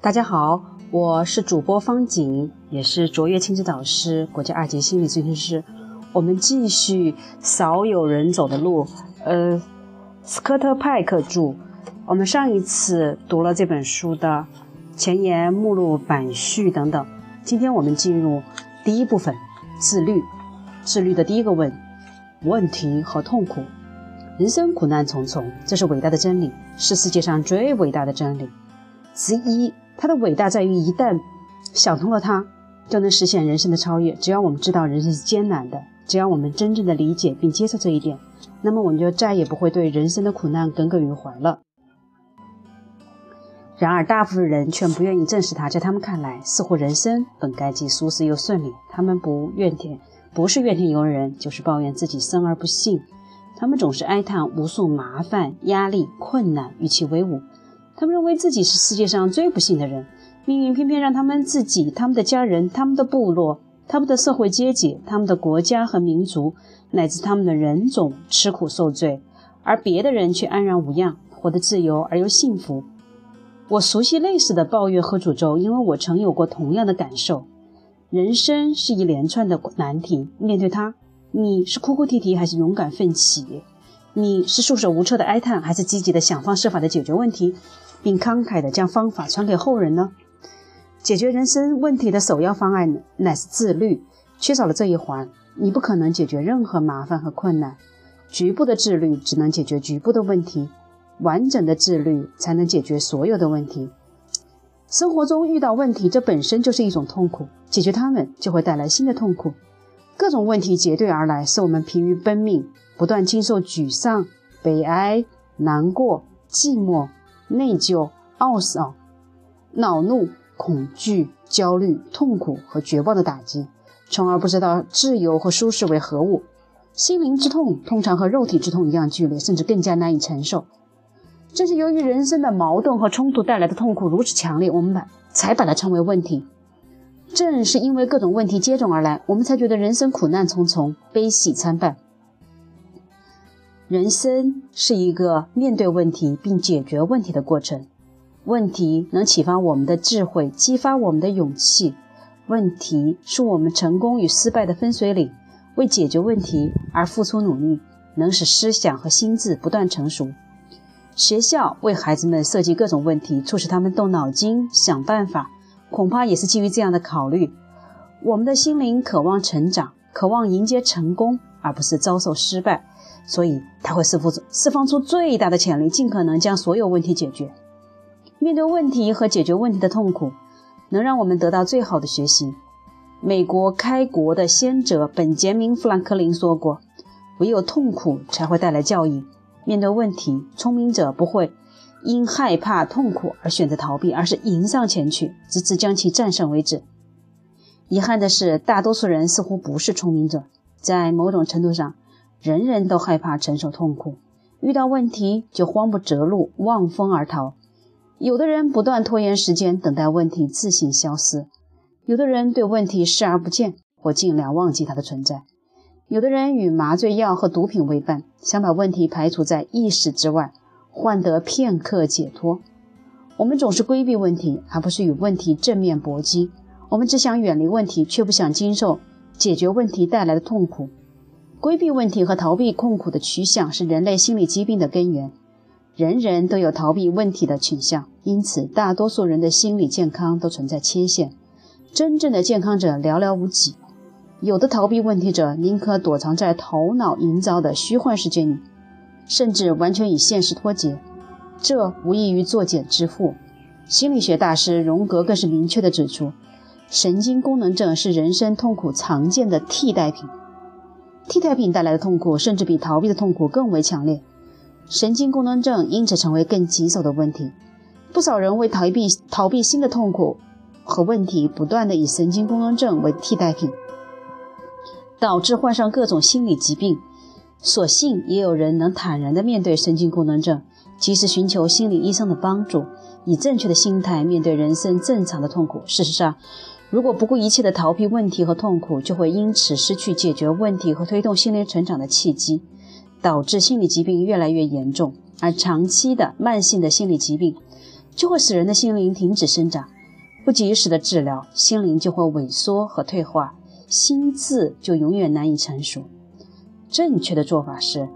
大家好，我是主播方景，也是卓越亲子导师、国家二级心理咨询师。我们继续少有人走的路。呃，斯科特派克著。我们上一次读了这本书的前言、目录、版序等等。今天我们进入第一部分：自律。自律的第一个问问题和痛苦。人生苦难重重，这是伟大的真理，是世界上最伟大的真理之一。它的伟大在于，一旦想通了它，就能实现人生的超越。只要我们知道人生是艰难的，只要我们真正的理解并接受这一点，那么我们就再也不会对人生的苦难耿耿于怀了。然而，大部分人却不愿意正视它。在他们看来，似乎人生本该既舒适又顺利。他们不怨天，不是怨天尤人，就是抱怨自己生而不幸。他们总是哀叹无数麻烦、压力、困难与其为伍。他们认为自己是世界上最不幸的人，命运偏偏让他们自己、他们的家人、他们的部落、他们的社会阶级、他们的国家和民族，乃至他们的人种吃苦受罪，而别的人却安然无恙，活得自由而又幸福。我熟悉类似的抱怨和诅咒，因为我曾有过同样的感受。人生是一连串的难题，面对它，你是哭哭啼啼还是勇敢奋起？你是束手无策的哀叹，还是积极的想方设法的解决问题？并慷慨的将方法传给后人呢？解决人生问题的首要方案乃是自律。缺少了这一环，你不可能解决任何麻烦和困难。局部的自律只能解决局部的问题，完整的自律才能解决所有的问题。生活中遇到问题，这本身就是一种痛苦，解决它们就会带来新的痛苦。各种问题结对而来，使我们疲于奔命，不断经受沮丧、悲哀、难过、寂寞。内疚、懊丧、恼怒、恐惧、焦虑、痛苦和绝望的打击，从而不知道自由和舒适为何物。心灵之痛通常和肉体之痛一样剧烈，甚至更加难以承受。正是由于人生的矛盾和冲突带来的痛苦如此强烈，我们把才把它称为问题。正是因为各种问题接踵而来，我们才觉得人生苦难重重，悲喜参半。人生是一个面对问题并解决问题的过程。问题能启发我们的智慧，激发我们的勇气。问题是我们成功与失败的分水岭。为解决问题而付出努力，能使思想和心智不断成熟。学校为孩子们设计各种问题，促使他们动脑筋想办法，恐怕也是基于这样的考虑。我们的心灵渴望成长，渴望迎接成功，而不是遭受失败。所以，他会释放出释放出最大的潜力，尽可能将所有问题解决。面对问题和解决问题的痛苦，能让我们得到最好的学习。美国开国的先哲本杰明·富兰克林说过：“唯有痛苦才会带来教益。”面对问题，聪明者不会因害怕痛苦而选择逃避，而是迎上前去，直至将其战胜为止。遗憾的是，大多数人似乎不是聪明者，在某种程度上。人人都害怕承受痛苦，遇到问题就慌不择路，望风而逃。有的人不断拖延时间，等待问题自行消失；有的人对问题视而不见，或尽量忘记它的存在；有的人与麻醉药和毒品为伴，想把问题排除在意识之外，换得片刻解脱。我们总是规避问题，而不是与问题正面搏击。我们只想远离问题，却不想经受解决问题带来的痛苦。规避问题和逃避痛苦的趋向是人类心理疾病的根源。人人都有逃避问题的倾向，因此大多数人的心理健康都存在缺陷。真正的健康者寥寥无几。有的逃避问题者宁可躲藏在头脑营造的虚幻世界里，甚至完全与现实脱节。这无异于作茧自缚。心理学大师荣格更是明确地指出，神经功能症是人生痛苦常见的替代品。替代品带来的痛苦，甚至比逃避的痛苦更为强烈。神经功能症因此成为更棘手的问题。不少人为逃避逃避新的痛苦和问题，不断的以神经功能症为替代品，导致患上各种心理疾病。所幸也有人能坦然地面对神经功能症，及时寻求心理医生的帮助，以正确的心态面对人生正常的痛苦。事实上，如果不顾一切地逃避问题和痛苦，就会因此失去解决问题和推动心灵成长的契机，导致心理疾病越来越严重。而长期的慢性的心理疾病，就会使人的心灵停止生长。不及时的治疗，心灵就会萎缩和退化，心智就永远难以成熟。正确的做法是，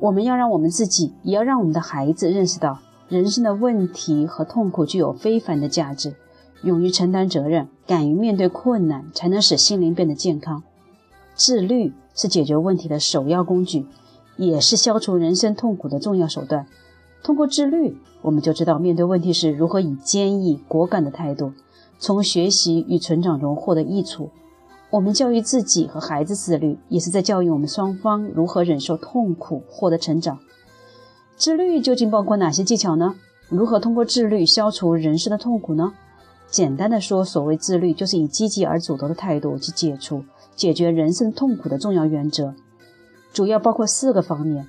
我们要让我们自己，也要让我们的孩子认识到，人生的问题和痛苦具有非凡的价值，勇于承担责任，敢于面对困难，才能使心灵变得健康。自律是解决问题的首要工具。也是消除人生痛苦的重要手段。通过自律，我们就知道面对问题时如何以坚毅果敢的态度，从学习与成长中获得益处。我们教育自己和孩子自律，也是在教育我们双方如何忍受痛苦，获得成长。自律究竟包括哪些技巧呢？如何通过自律消除人生的痛苦呢？简单的说，所谓自律，就是以积极而主动的态度去解除、解决人生痛苦的重要原则。主要包括四个方面：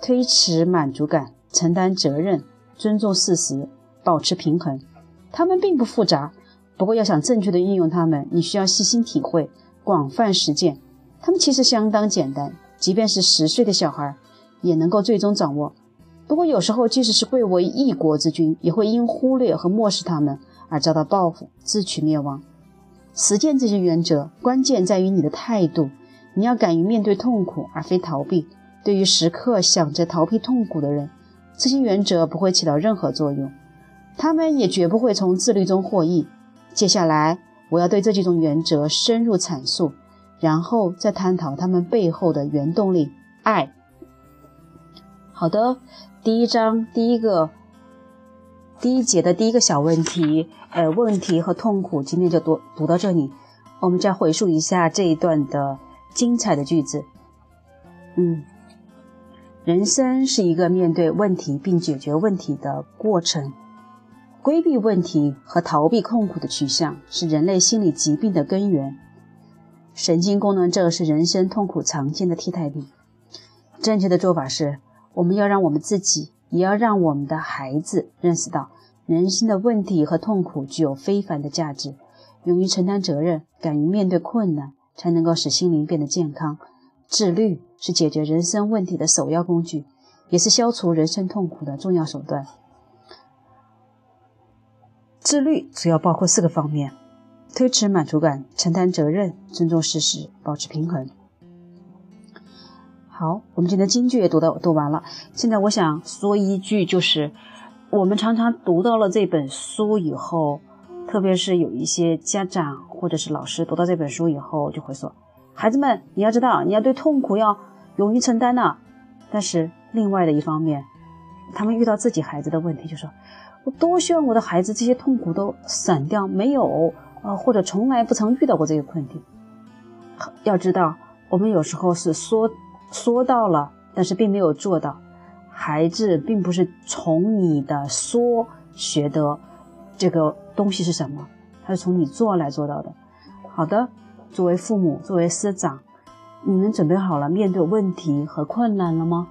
推迟满足感、承担责任、尊重事实、保持平衡。它们并不复杂，不过要想正确的运用它们，你需要细心体会、广泛实践。它们其实相当简单，即便是十岁的小孩也能够最终掌握。不过有时候，即使是贵为一国之君，也会因忽略和漠视他们而遭到报复，自取灭亡。实践这些原则，关键在于你的态度。你要敢于面对痛苦，而非逃避。对于时刻想着逃避痛苦的人，这些原则不会起到任何作用，他们也绝不会从自律中获益。接下来，我要对这几种原则深入阐述，然后再探讨他们背后的原动力——爱。好的，第一章第一个第一节的第一个小问题，呃，问题和痛苦，今天就读读到这里。我们再回溯一下这一段的。精彩的句子，嗯，人生是一个面对问题并解决问题的过程。规避问题和逃避痛苦的取向是人类心理疾病的根源。神经功能症是人生痛苦常见的替代品。正确的做法是，我们要让我们自己，也要让我们的孩子认识到，人生的问题和痛苦具有非凡的价值，勇于承担责任，敢于面对困难。才能够使心灵变得健康。自律是解决人生问题的首要工具，也是消除人生痛苦的重要手段。自律主要包括四个方面：推迟满足感、承担责任、尊重事实、保持平衡。好，我们今天京剧也读到读完了。现在我想说一句，就是我们常常读到了这本书以后。特别是有一些家长或者是老师读到这本书以后，就会说：“孩子们，你要知道，你要对痛苦要勇于承担呢。”但是另外的一方面，他们遇到自己孩子的问题，就说：“我多希望我的孩子这些痛苦都散掉，没有啊，或者从来不曾遇到过这个困境。”要知道，我们有时候是说说到了，但是并没有做到。孩子并不是从你的说学的。这个东西是什么？他是从你做来做到的。好的，作为父母，作为师长，你们准备好了面对问题和困难了吗？